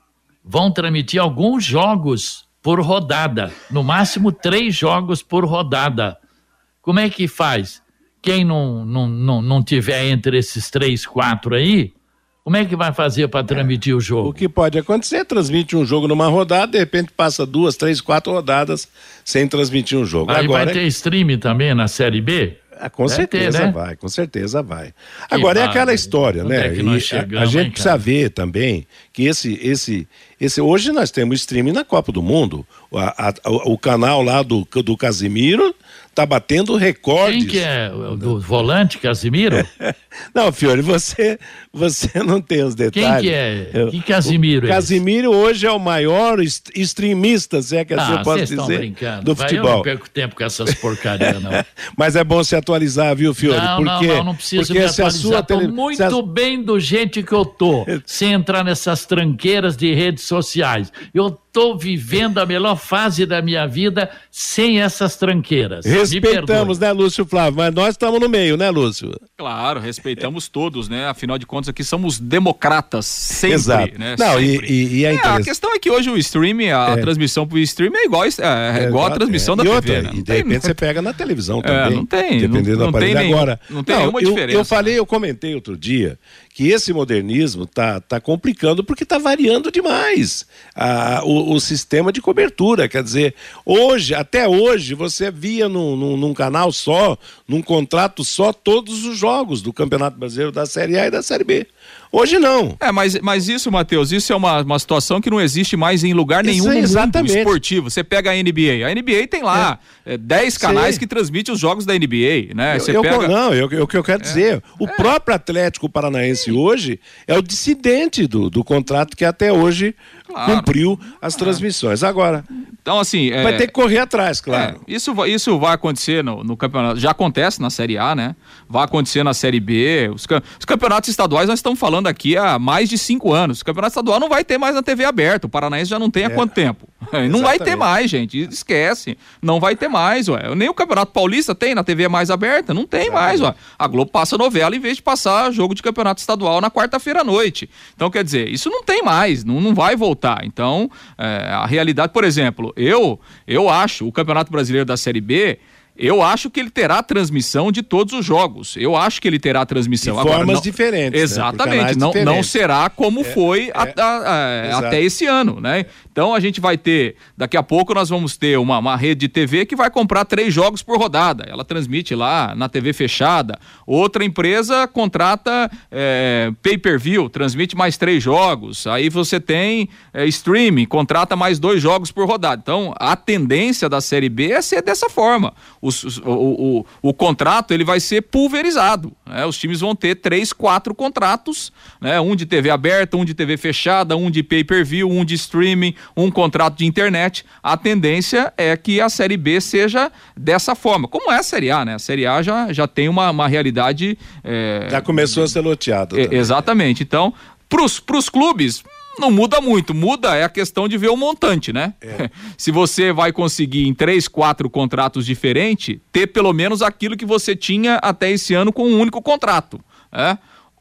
Speaker 4: vão transmitir alguns jogos por rodada, no máximo três jogos por rodada. Como é que faz? Quem não, não, não, não tiver entre esses três, quatro aí, como é que vai fazer para transmitir o jogo?
Speaker 2: O que pode acontecer, transmite um jogo numa rodada, de repente passa duas, três, quatro rodadas sem transmitir um jogo.
Speaker 4: Aí Agora, vai ter stream também na Série B?
Speaker 2: Ah, com Deve certeza ter, né? vai, com certeza vai. Agora é aquela história, né? É chegamos, a, a, gente hein, precisa ver também que esse, esse, esse, hoje nós temos streaming na Copa do Mundo. A, a, o, canal lá do, do Casimiro tá batendo recordes.
Speaker 4: Quem que é? Do volante, Casimiro?
Speaker 2: não, Fiore, você, você não tem os detalhes.
Speaker 4: Quem que é? Que Casimiro
Speaker 2: o é Casimiro hoje é o maior streamista, se é que assim ah, eu posso dizer,
Speaker 4: brincando.
Speaker 2: do futebol.
Speaker 4: Eu não perco tempo com essas porcarias, não.
Speaker 2: Mas é bom se atualizar, viu, Fiore?
Speaker 4: Não,
Speaker 2: porque,
Speaker 4: não, não, não precisa porque me atualizar. Se a sua tele... muito a... bem do jeito que eu tô, sem entrar nessas tranqueiras de redes sociais. Eu estou vivendo a melhor fase da minha vida sem essas tranqueiras.
Speaker 2: Respeitamos, né, Lúcio Flávio? Mas nós estamos no meio, né, Lúcio?
Speaker 3: Claro, respeitamos todos, né? Afinal de contas, aqui somos democratas sempre,
Speaker 2: Exato.
Speaker 3: né?
Speaker 2: Não, sempre. E, e, é,
Speaker 3: é, a questão é que hoje o streaming, a é. transmissão pro streaming é igual, é, é igual a transmissão da
Speaker 2: e
Speaker 3: TV,
Speaker 2: outra,
Speaker 3: né?
Speaker 2: E de repente você pega na televisão é, também.
Speaker 3: não tem.
Speaker 2: Dependendo
Speaker 3: não,
Speaker 2: do aparelho.
Speaker 3: Tem
Speaker 2: Agora,
Speaker 3: não tem não, nenhuma eu, diferença.
Speaker 2: Eu falei, eu comentei outro dia que esse modernismo tá, tá complicando porque tá variando demais a, o, o, sistema de cobertura. Quer dizer, hoje, até hoje, você via num, num, num, canal só, num contrato só, todos os jogos do Campeonato Brasileiro da Série A e da Série B. Hoje não.
Speaker 3: É, mas, mas isso, Matheus, isso é uma, uma situação que não existe mais em lugar nenhum no mundo esportivo. Você pega a NBA. A NBA tem lá 10 é. é, canais Sim. que transmitem os jogos da NBA, né?
Speaker 2: Você eu, pega... Não, o eu, que eu quero é. dizer, o é. próprio Atlético Paranaense hoje é o dissidente do, do contrato que até hoje claro. cumpriu as transmissões. Agora,
Speaker 3: então, assim.
Speaker 2: É, vai ter que correr atrás, claro.
Speaker 3: É, isso, isso vai acontecer no, no, campeonato. Já acontece na Série A, né? Vai acontecer na Série B. Os, os, campeonatos estaduais nós estamos falando aqui há mais de cinco anos. O campeonato estadual não vai ter mais na TV aberta. O Paranaense já não tem há é. quanto tempo? Não vai ter mais, gente. Esquece. Não vai ter mais, ué. Nem o Campeonato Paulista tem na TV mais aberta. Não tem mais, ué. A Globo passa novela em vez de passar jogo de campeonato estadual na quarta-feira à noite. Então, quer dizer, isso não tem mais, não, não vai voltar. Então, é, a realidade, por exemplo, eu, eu acho o Campeonato Brasileiro da Série B eu acho que ele terá transmissão de todos os jogos. Eu acho que ele terá transmissão.
Speaker 2: De formas
Speaker 3: Agora, não,
Speaker 2: diferentes. né?
Speaker 3: Exatamente.
Speaker 2: Por
Speaker 3: não,
Speaker 2: diferentes.
Speaker 3: não será como
Speaker 2: É,
Speaker 3: foi
Speaker 2: é,
Speaker 3: a- a- a- até esse ano, né? Então a gente vai ter, daqui a pouco nós vamos ter uma, uma rede de TV que vai comprar três jogos por rodada. Ela transmite lá na TV fechada. Outra empresa contrata é, pay-per-view, transmite mais três jogos. Aí você tem é, streaming, contrata mais dois jogos por rodada. Então a tendência da Série B é ser dessa forma. Os- os- o, o, o contrato ele vai ser pulverizado. né? Os times vão ter três, quatro contratos, né? um de TV aberta, um de TV fechada, um de pay-per-view, um de streaming, um contrato de internet. A tendência é que a Série B seja dessa forma. Como é a Série A, né? A Série A já, já tem uma, uma realidade. é,
Speaker 2: Já começou a ser loteado.
Speaker 3: e-
Speaker 2: também.
Speaker 3: exatamente. Então, pros, pros clubes, não muda muito. Muda é a questão de ver o montante, né? Se você vai conseguir em três, quatro contratos diferentes, ter pelo menos aquilo que você tinha até esse ano com um único contrato, né?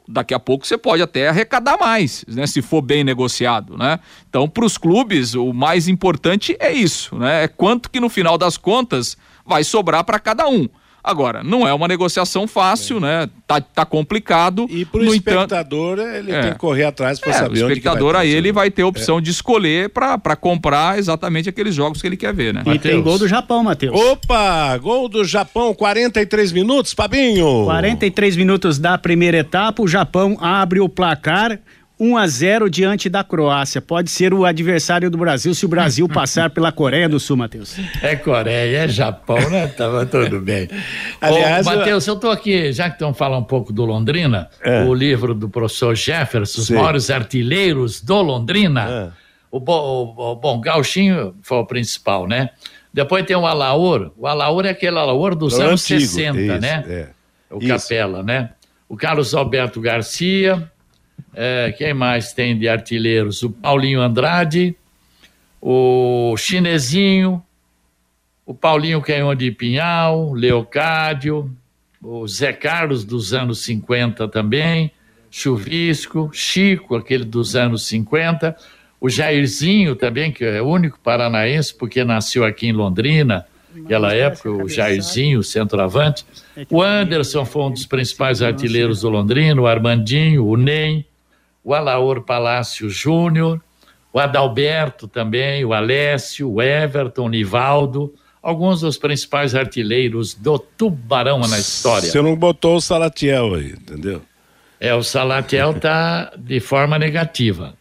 Speaker 3: Daqui a pouco você pode até arrecadar mais, né? Se for bem negociado, né? Então, para os clubes, o mais importante é isso, né? É quanto que no final das contas vai sobrar para cada um. Agora, não é uma negociação fácil, né? Tá, tá complicado.
Speaker 2: E pro
Speaker 3: no entanto,
Speaker 2: espectador, ele
Speaker 3: É.
Speaker 2: tem que correr atrás para
Speaker 3: é,
Speaker 2: saber
Speaker 3: o
Speaker 2: onde que
Speaker 3: espectador
Speaker 2: vai
Speaker 3: aí ele
Speaker 2: o
Speaker 3: vai ter a opção de escolher para comprar exatamente aqueles jogos que ele quer ver, né?
Speaker 5: E tem
Speaker 4: Matheus.
Speaker 5: gol do Japão, Matheus.
Speaker 2: Opa, gol do Japão, 43 minutos, Fabinho.
Speaker 5: 43 minutos da primeira etapa, o Japão abre o placar 1 a 0 diante da Croácia. Pode ser o adversário do Brasil se o Brasil passar pela Coreia do Sul, Matheus.
Speaker 4: É Coreia, é Japão, né? Tava tudo bem.
Speaker 2: Aliás,
Speaker 4: Ô, Matheus, eu estou aqui, já que estão falando um pouco do Londrina,
Speaker 2: É.
Speaker 4: o livro do professor Jefferson, Os. Maiores Artilheiros do Londrina.
Speaker 2: É.
Speaker 4: O, bo, o, o- bom, Gauchinho foi o principal, né? Depois tem o Alaor. O Alaor é aquele Alaor dos
Speaker 2: É o
Speaker 4: anos
Speaker 2: antigo,
Speaker 4: 60,
Speaker 2: isso,
Speaker 4: né?
Speaker 2: é.
Speaker 4: O
Speaker 2: Isso.
Speaker 4: Capela, né? O Carlos Alberto Garcia. É, quem mais tem de artilheiros? O Paulinho Andrade. O Chinesinho. O Paulinho Canhão de Pinhal. Leocádio. O Zé Carlos dos anos 50 também. Chuvisco. Chico, aquele dos anos 50. O Jairzinho também, que é o único paranaense, porque nasceu aqui em Londrina. Naquela época, o Jairzinho, o centroavante. O Anderson foi um dos principais artilheiros do Londrina, o Armandinho, o Ney, o Alaor Palácio Júnior, o Adalberto também, o Alessio, o Everton, o Nivaldo, alguns dos principais artilheiros do Tubarão na história.
Speaker 2: Você não botou o Salatiel aí, entendeu?
Speaker 4: É, o Salatiel tá de forma negativa.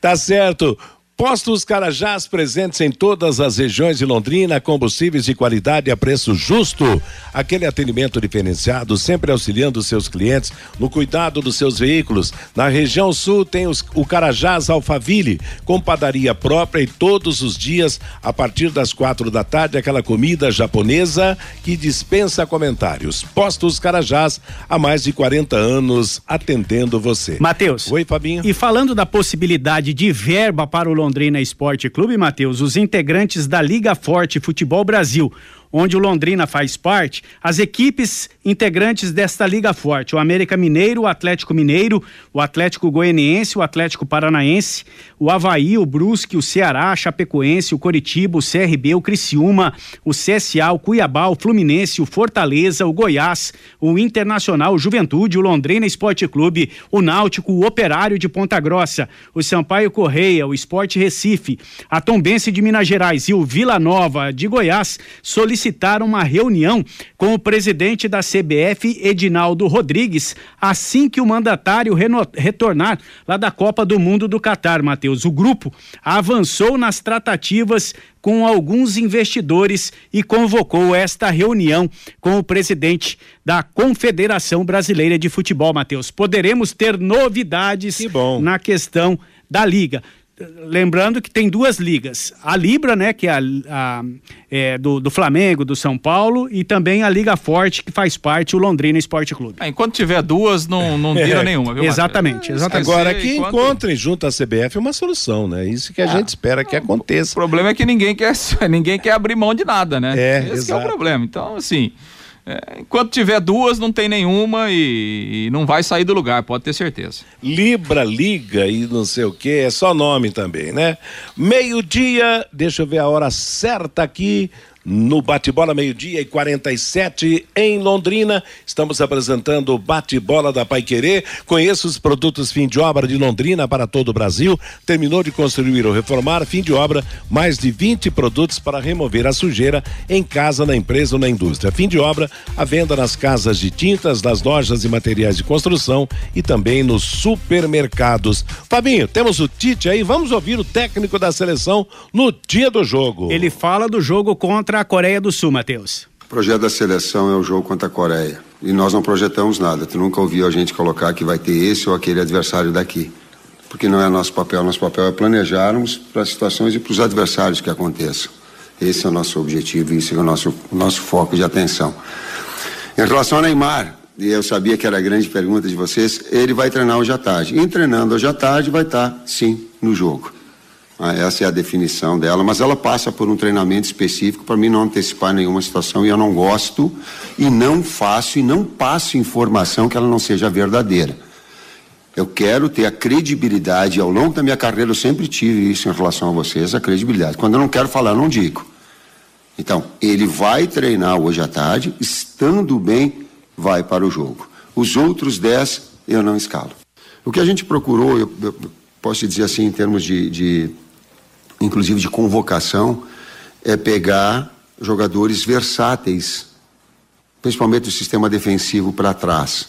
Speaker 2: Tá certo. Postos Carajás presentes em todas as regiões de Londrina, combustíveis de qualidade a preço justo. Aquele atendimento diferenciado, sempre auxiliando seus clientes no cuidado dos seus veículos. Na região sul tem os- o Carajás Alfaville, com padaria própria e todos os dias, a partir das quatro da tarde, aquela comida japonesa que dispensa comentários. Postos Carajás, há mais de 40 anos atendendo você.
Speaker 5: Matheus.
Speaker 2: Oi, Fabinho.
Speaker 5: E falando da possibilidade de verba para o Londrina Esporte Clube, Matheus, os integrantes da Liga Forte Futebol Brasil, onde o Londrina faz parte, as equipes integrantes desta Liga Forte, o América Mineiro, o Atlético Mineiro, o Atlético Goianiense, o Atlético Paranaense, o Havaí, o Brusque, o Ceará, a Chapecoense, o Coritiba, o CRB, o Criciúma, o CSA, o Cuiabá, o Fluminense, o Fortaleza, o Goiás, o Internacional, o Juventude, o Londrina Esporte Clube, o Náutico, o Operário de Ponta Grossa, o Sampaio Correia, o Esporte Recife, a Tombense de Minas Gerais e o Vila Nova de Goiás solicitaram uma reunião com o presidente da CBF, Edinaldo Rodrigues, assim que o mandatário retornar lá da Copa do Mundo do Catar, Matheus. O grupo avançou nas tratativas com alguns investidores e convocou esta reunião com o presidente da Confederação Brasileira de Futebol, Matheus. Poderemos ter novidades na questão da liga. Lembrando que tem duas ligas. A Libra, né, que é, a, a é, do, do, Flamengo, do São Paulo, e também a Liga Forte, que faz parte, o Londrina Esporte Clube.
Speaker 3: É, enquanto tiver duas, não, não vira é, nenhuma, viu,
Speaker 5: Exatamente, exatamente.
Speaker 2: Agora que enquanto... encontrem junto à CBF uma solução, né? Isso que a gente espera que aconteça.
Speaker 3: O problema é que ninguém quer, ninguém quer abrir mão de nada, né?
Speaker 2: É,
Speaker 3: Esse é o problema. Então, assim. É, enquanto tiver duas, não tem nenhuma e, e, não vai sair do lugar, pode ter certeza.
Speaker 2: Libra, Liga e não sei o que, é só nome também, né? Meio-dia, deixa eu ver a hora certa aqui no Bate-Bola, meio-dia e 47 em Londrina. Estamos apresentando o Bate-Bola da Pai Querer. Conheça os produtos fim de obra de Londrina para todo o Brasil. Terminou de construir ou reformar, fim de obra, mais de 20 produtos para remover a sujeira em casa, na empresa ou na indústria. Fim de obra, a venda nas casas de tintas, nas lojas e materiais de construção e também nos supermercados. Fabinho, temos o Tite aí, vamos ouvir o técnico da seleção no dia do jogo.
Speaker 5: Ele fala do jogo contra contra a Coreia do Sul, Matheus?
Speaker 6: O projeto da seleção é o jogo contra a Coreia. E nós não projetamos nada. Tu nunca ouviu a gente colocar que vai ter esse ou aquele adversário daqui. Porque não é nosso papel. Nosso papel é planejarmos para as situações e para os adversários que aconteçam. Esse é o nosso objetivo e esse é o nosso, o nosso foco de atenção. Em relação ao Neymar, e eu sabia que era a grande pergunta de vocês, ele vai treinar hoje à tarde. E treinando hoje à tarde vai estar, sim, no jogo. Ah, essa é a definição dela, mas ela passa por um treinamento específico para mim não antecipar nenhuma situação e eu não gosto e não faço e não passo informação que ela não seja verdadeira. Eu quero ter a credibilidade, ao longo da minha carreira eu sempre tive isso em relação a vocês, a credibilidade. Quando eu não quero falar, eu não digo. Então, ele vai treinar hoje à tarde, estando bem, vai para o jogo. Os outros dez eu não escalo. O que a gente procurou, eu, eu posso dizer assim, em termos de, de inclusive de convocação, é pegar jogadores versáteis, principalmente do sistema defensivo para trás.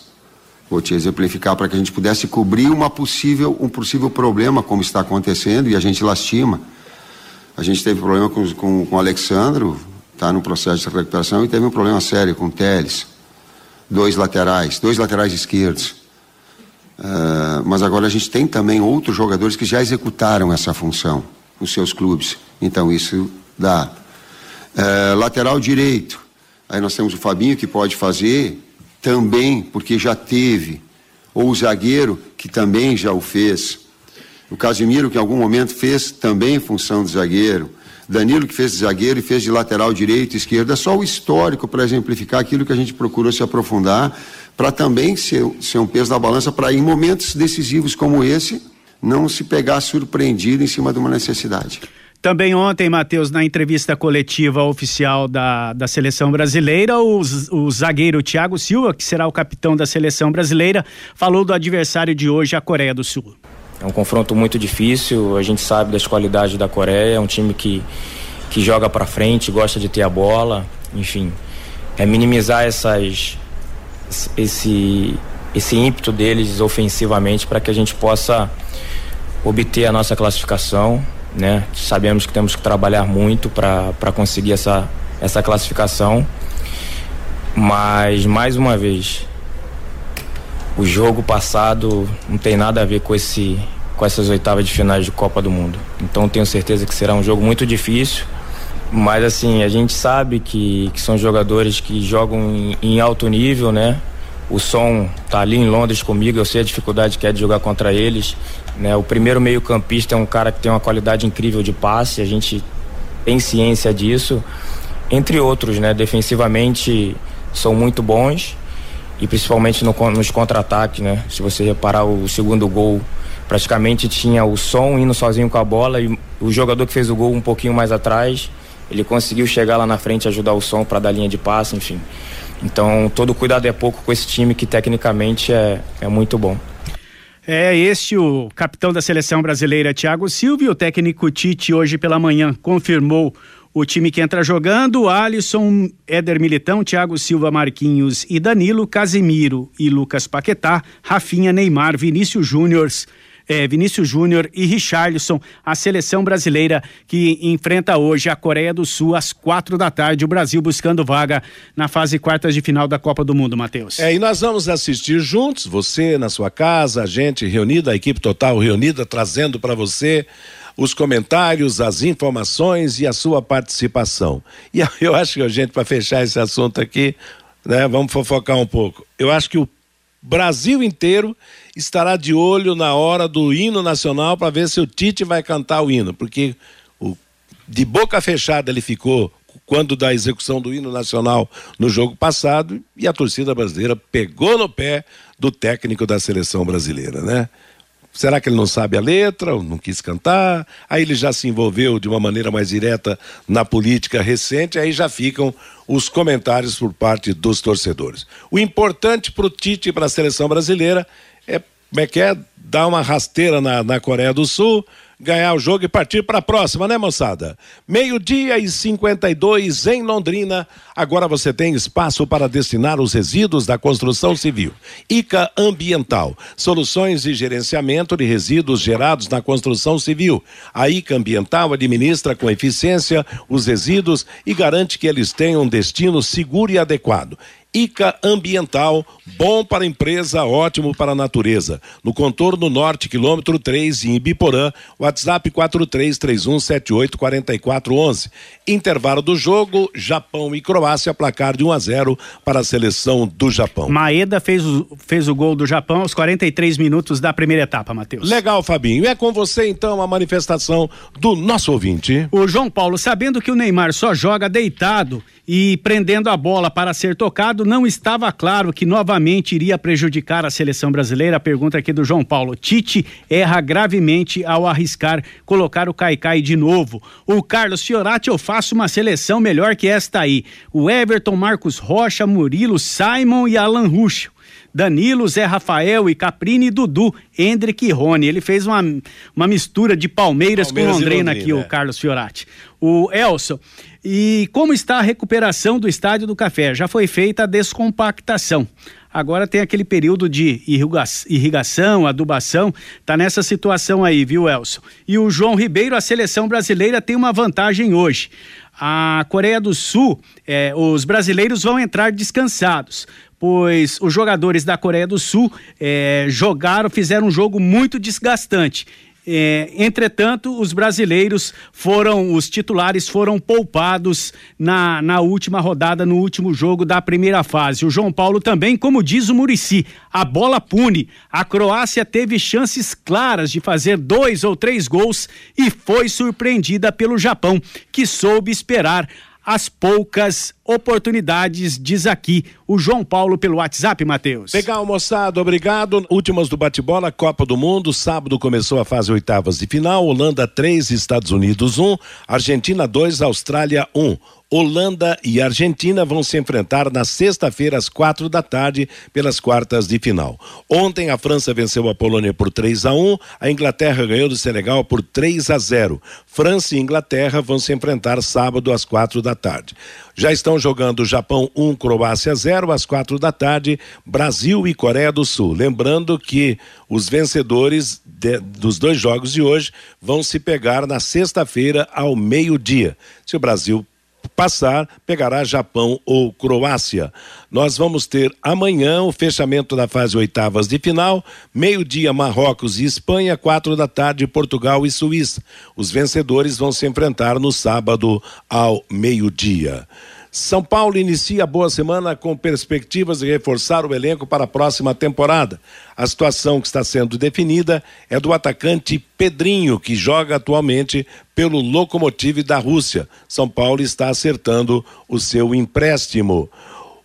Speaker 6: Vou te exemplificar para que a gente pudesse cobrir uma possível, um possível problema, como está acontecendo, e a gente lastima. A gente teve problema com, com, com o Alexandro, está no processo de recuperação, e teve um problema sério com o Teles. Dois laterais, dois laterais esquerdos. Uh, mas agora a gente tem também outros jogadores que já executaram essa função nos seus clubes. Então isso dá. É, lateral direito. Aí nós temos o Fabinho que pode fazer também, porque já teve. Ou o zagueiro, que também já o fez. O Casimiro, que em algum momento fez também função de zagueiro. Danilo, que fez de zagueiro e fez de lateral direito e esquerda. É só o histórico para exemplificar aquilo que a gente procurou se aprofundar, para também ser, ser um peso na balança, para em momentos decisivos como esse, não se pegar surpreendido em cima de uma necessidade.
Speaker 5: Também ontem, Matheus, na entrevista coletiva oficial da, da seleção brasileira, o, o zagueiro Thiago Silva, que será o capitão da seleção brasileira, falou do adversário de hoje, a Coreia do Sul.
Speaker 7: É um confronto muito difícil, a gente sabe das qualidades da Coreia, é um time que, que joga para frente, gosta de ter a bola, enfim. É minimizar essas, esse, esse ímpeto deles ofensivamente para que a gente possa obter a nossa classificação, né? Sabemos que temos que trabalhar muito para conseguir essa, essa classificação, mas mais uma vez, o jogo passado não tem nada a ver com esse com essas oitavas de finais de Copa do Mundo. Então tenho certeza que será um jogo muito difícil. Mas assim, a gente sabe que, que são jogadores que jogam em, em alto nível, né? O som tá ali em Londres comigo, eu sei a dificuldade que é de jogar contra eles. Né? O primeiro meio-campista é um cara que tem uma qualidade incrível de passe, a gente tem ciência disso. Entre outros, né? Defensivamente são muito bons e principalmente no, nos contra-ataques, né? Se você reparar o segundo gol, praticamente tinha o som indo sozinho com a bola e o jogador que fez o gol um pouquinho mais atrás, ele conseguiu chegar lá na frente, ajudar o som para dar linha de passe, enfim. Então, todo cuidado é pouco com esse time que tecnicamente é, é muito bom.
Speaker 5: É este o capitão da seleção brasileira, Thiago Silva, e o técnico Tite hoje pela manhã confirmou o time que entra jogando: Alisson, Éder Militão, Thiago Silva, Marquinhos e Danilo, Casemiro e Lucas Paquetá, Rafinha, Neymar, Vinícius Júnior, é, Vinícius Júnior e Richarlison, a seleção brasileira que enfrenta hoje a Coreia do Sul às quatro da tarde, o Brasil buscando vaga na fase quartas de final da Copa do Mundo, Matheus.
Speaker 2: É, e nós vamos assistir juntos, você na sua casa, a gente reunida, a equipe total reunida, trazendo para você os comentários, as informações e a sua participação. E eu acho que a gente, para fechar esse assunto aqui, né, vamos fofocar um pouco. Eu acho que o Brasil inteiro estará de olho na hora do hino nacional para ver se o Tite vai cantar o hino, porque o, de boca fechada ele ficou quando da execução do hino nacional no jogo passado e a torcida brasileira pegou no pé do técnico da seleção brasileira, né? Será que ele não sabe a letra, ou não quis cantar? Aí ele já se envolveu de uma maneira mais direta na política recente, aí já ficam os comentários por parte dos torcedores. O importante para o Tite e para a seleção brasileira é, como é que é, dar uma rasteira na, na Coreia do Sul, ganhar o jogo e partir para a próxima, né, moçada? Meio-dia e 52 em Londrina. Agora você tem espaço para destinar os resíduos da construção civil. ICA Ambiental, soluções de gerenciamento de resíduos gerados na construção civil. A ICA Ambiental administra com eficiência os resíduos e garante que eles tenham um destino seguro e adequado. ICA Ambiental, bom para a empresa, ótimo para a natureza. No contorno norte, quilômetro 3, em Ibiporã, WhatsApp 4331784411. Intervalo do jogo, Japão e Croácia, placar de 1 a 0 para a seleção do Japão.
Speaker 5: Maeda fez o, fez o gol do Japão aos 43 minutos da primeira etapa, Matheus.
Speaker 2: Legal, Fabinho. É com você então a manifestação do nosso ouvinte.
Speaker 5: O João Paulo, sabendo que o Neymar só joga deitado e prendendo a bola para ser tocado, não estava claro que novamente iria prejudicar a seleção brasileira. A pergunta aqui do João Paulo. Tite erra gravemente ao arriscar colocar o Caicai de novo. O Carlos Fiorati, eu faço uma seleção melhor que esta aí. O Everton, Marcos Rocha, Murilo, Simon e Alan Ruschel. Danilo, Zé Rafael e Caprini, Dudu, Hendrick e Rony. Ele fez uma, uma mistura de Palmeiras, Palmeiras com Londrina, Londrina aqui, é. o Carlos Fiorati. O Elson, e como está a recuperação do Estádio do Café? Já foi feita a descompactação. Agora tem aquele período de irrigação, adubação, tá nessa situação aí, viu, Elson? E o João Ribeiro, a seleção brasileira tem uma vantagem hoje. A Coreia do Sul, eh, os brasileiros vão entrar descansados pois os jogadores da Coreia do Sul é, jogaram, fizeram um jogo muito desgastante. É, entretanto, os brasileiros foram, os titulares foram poupados na, na última rodada, no último jogo da primeira fase. O João Paulo também, como diz o Murici, a bola pune. A Croácia teve chances claras de fazer dois ou três gols e foi surpreendida pelo Japão, que soube esperar as poucas oportunidades, diz aqui o João Paulo pelo WhatsApp, Matheus.
Speaker 2: Legal, moçada, obrigado. Últimas do bate-bola, Copa do Mundo. Sábado começou a fase oitavas de final. Holanda 3, Estados Unidos 1, Argentina 2, Austrália 1. Holanda e Argentina vão se enfrentar na sexta-feira às quatro da tarde pelas quartas de final. Ontem a França venceu a Polônia por 3 a 1, a Inglaterra ganhou do Senegal por 3 a 0. França e Inglaterra vão se enfrentar sábado às quatro da tarde. Já estão jogando Japão 1, Croácia 0 às quatro da tarde, Brasil e Coreia do Sul. Lembrando que os vencedores de, dos dois jogos de hoje vão se pegar na sexta-feira ao meio-dia. Se o Brasil passar, pegará Japão ou Croácia. Nós vamos ter amanhã o fechamento da fase oitavas de final, meio-dia Marrocos e Espanha, quatro da tarde Portugal e Suíça. Os vencedores vão se enfrentar no sábado ao meio-dia. São Paulo inicia a boa semana com perspectivas de reforçar o elenco para a próxima temporada. A situação que está sendo definida é do atacante Pedrinho, que joga atualmente pelo Lokomotiv da Rússia. São Paulo está acertando o seu empréstimo.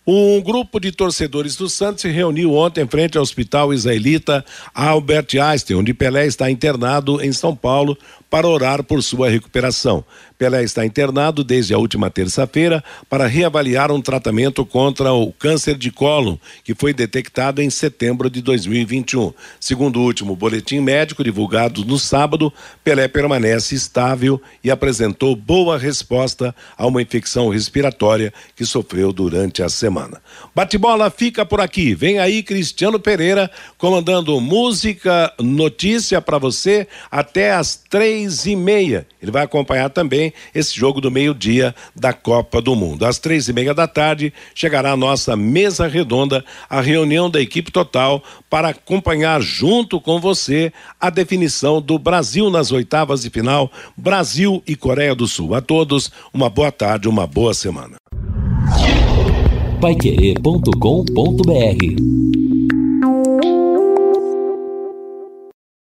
Speaker 2: Um grupo de torcedores do Santos se reuniu ontem em frente ao Hospital Israelita Albert Einstein, onde Pelé está internado em São Paulo para orar por sua recuperação. Pelé está internado desde a última terça-feira para reavaliar um tratamento contra o câncer de cólon, que foi detectado em setembro de 2021. Segundo o último boletim médico divulgado no sábado, Pelé permanece estável e apresentou boa resposta a uma infecção respiratória que sofreu durante a semana. Bate-bola fica por aqui. Vem aí Cristiano Pereira comandando música, notícia para você até às três e meia. Ele vai acompanhar também esse jogo do meio-dia da Copa do Mundo. Às três e meia da tarde chegará a nossa mesa redonda, a reunião da equipe total para acompanhar junto com você a definição do Brasil nas oitavas de final, Brasil e Coreia do Sul. A todos, uma boa tarde, uma boa semana
Speaker 1: paiquerê.com.br